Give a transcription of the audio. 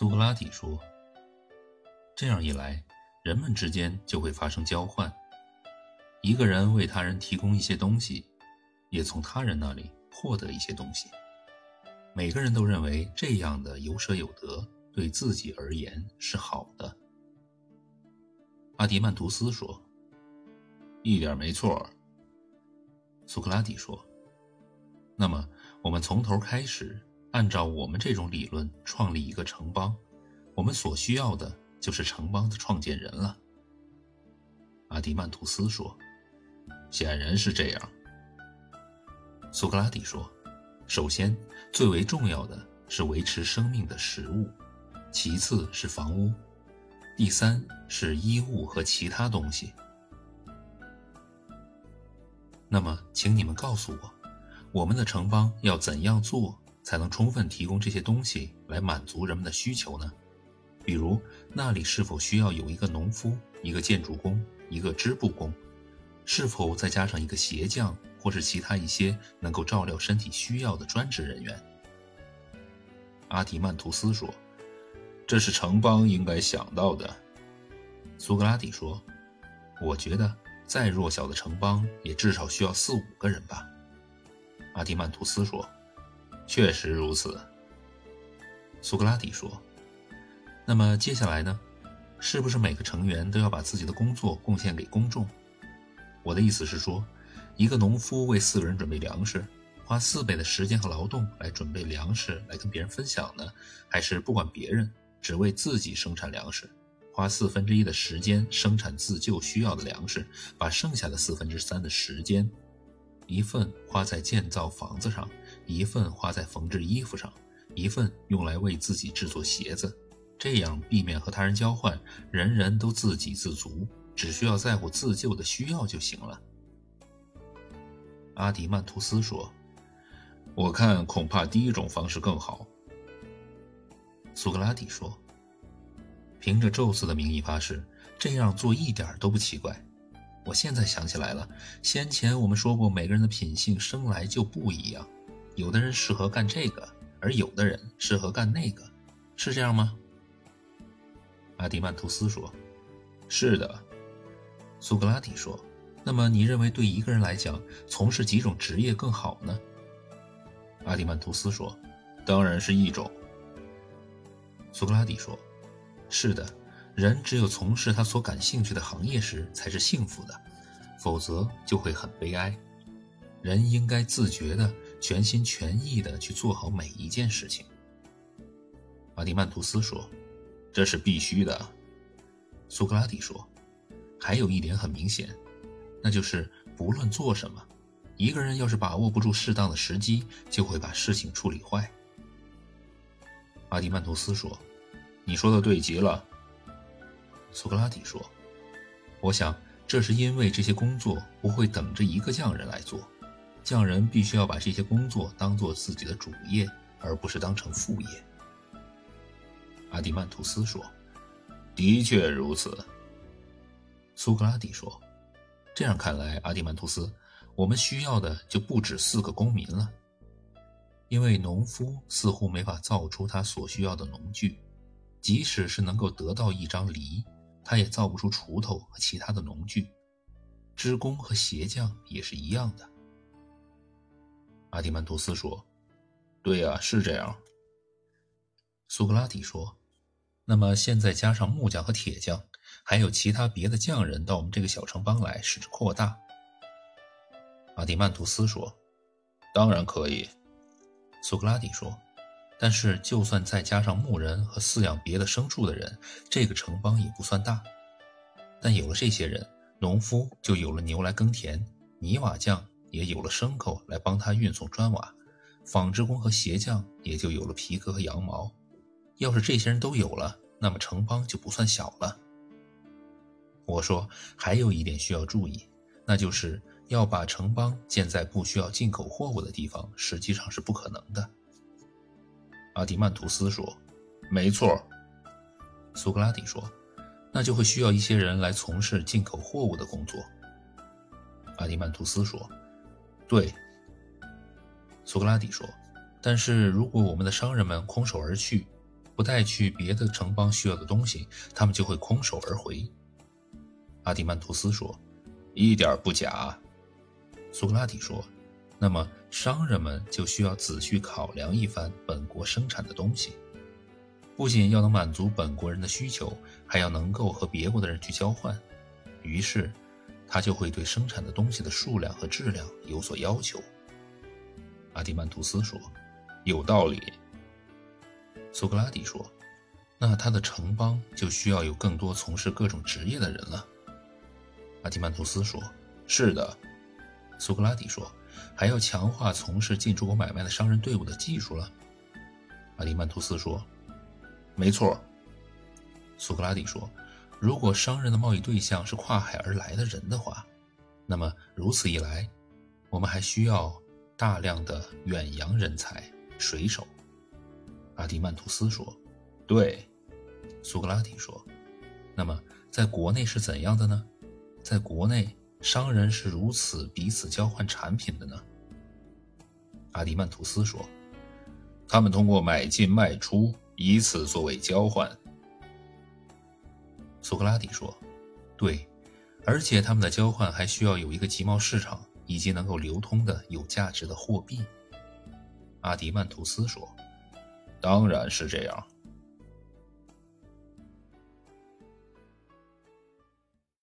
苏格拉底说：“这样一来，人们之间就会发生交换。一个人为他人提供一些东西，也从他人那里获得一些东西。每个人都认为这样的有舍有得对自己而言是好的。”阿迪曼图斯说：“一点没错。”苏格拉底说：“那么，我们从头开始。”按照我们这种理论创立一个城邦，我们所需要的就是城邦的创建人了。阿迪曼图斯说：“显然是这样。”苏格拉底说：“首先，最为重要的是维持生命的食物，其次是房屋，第三是衣物和其他东西。那么，请你们告诉我，我们的城邦要怎样做？”才能充分提供这些东西来满足人们的需求呢？比如，那里是否需要有一个农夫、一个建筑工、一个织布工？是否再加上一个鞋匠，或是其他一些能够照料身体需要的专职人员？阿提曼图斯说：“这是城邦应该想到的。”苏格拉底说：“我觉得，再弱小的城邦也至少需要四五个人吧。”阿提曼图斯说。确实如此，苏格拉底说。那么接下来呢？是不是每个成员都要把自己的工作贡献给公众？我的意思是说，一个农夫为四个人准备粮食，花四倍的时间和劳动来准备粮食来跟别人分享呢？还是不管别人，只为自己生产粮食，花四分之一的时间生产自救需要的粮食，把剩下的四分之三的时间，一份花在建造房子上？一份花在缝制衣服上，一份用来为自己制作鞋子，这样避免和他人交换，人人都自给自足，只需要在乎自救的需要就行了。阿迪曼图斯说：“我看恐怕第一种方式更好。”苏格拉底说：“凭着宙斯的名义发誓，这样做一点都不奇怪。我现在想起来了，先前我们说过，每个人的品性生来就不一样。”有的人适合干这个，而有的人适合干那个，是这样吗？阿迪曼图斯说：“是的。”苏格拉底说：“那么你认为对一个人来讲，从事几种职业更好呢？”阿迪曼图斯说：“当然是一种。”苏格拉底说：“是的，人只有从事他所感兴趣的行业时才是幸福的，否则就会很悲哀。人应该自觉的。”全心全意地去做好每一件事情。阿迪曼图斯说：“这是必须的。”苏格拉底说：“还有一点很明显，那就是不论做什么，一个人要是把握不住适当的时机，就会把事情处理坏。”阿迪曼图斯说：“你说的对极了。”苏格拉底说：“我想这是因为这些工作不会等着一个匠人来做。”匠人必须要把这些工作当做自己的主业，而不是当成副业。阿迪曼图斯说：“的确如此。”苏格拉底说：“这样看来，阿迪曼图斯，我们需要的就不止四个公民了，因为农夫似乎没法造出他所需要的农具，即使是能够得到一张犁，他也造不出锄头和其他的农具。织工和鞋匠也是一样的。”阿迪曼图斯说：“对呀，是这样。”苏格拉底说：“那么现在加上木匠和铁匠，还有其他别的匠人到我们这个小城邦来，使之扩大。”阿迪曼图斯说：“当然可以。”苏格拉底说：“但是就算再加上牧人和饲养别的牲畜的人，这个城邦也不算大。但有了这些人，农夫就有了牛来耕田，泥瓦匠。”也有了牲口来帮他运送砖瓦，纺织工和鞋匠也就有了皮革和羊毛。要是这些人都有了，那么城邦就不算小了。我说，还有一点需要注意，那就是要把城邦建在不需要进口货物的地方，实际上是不可能的。阿迪曼图斯说：“没错。”苏格拉底说：“那就会需要一些人来从事进口货物的工作。”阿迪曼图斯说。对，苏格拉底说：“但是如果我们的商人们空手而去，不带去别的城邦需要的东西，他们就会空手而回。阿迪曼图斯说：“一点不假。”苏格拉底说：“那么商人们就需要仔细考量一番本国生产的东西，不仅要能满足本国人的需求，还要能够和别国的人去交换。于是，他就会对生产的东西的数量和质量有所要求。”阿迪曼图斯说：“有道理。”苏格拉底说：“那他的城邦就需要有更多从事各种职业的人了。”阿迪曼图斯说：“是的。”苏格拉底说：“还要强化从事进出口买卖的商人队伍的技术了。”阿迪曼图斯说：“没错。”苏格拉底说：“如果商人的贸易对象是跨海而来的人的话，那么如此一来，我们还需要大量的远洋人才、水手。”阿迪曼图斯说：“对。”苏格拉底说：“那么在国内是怎样的呢？在国内。”商人是如此彼此交换产品的呢？阿迪曼图斯说：“他们通过买进卖出，以此作为交换。”苏格拉底说：“对，而且他们的交换还需要有一个集贸市场以及能够流通的有价值的货币。”阿迪曼图斯说：“当然是这样。”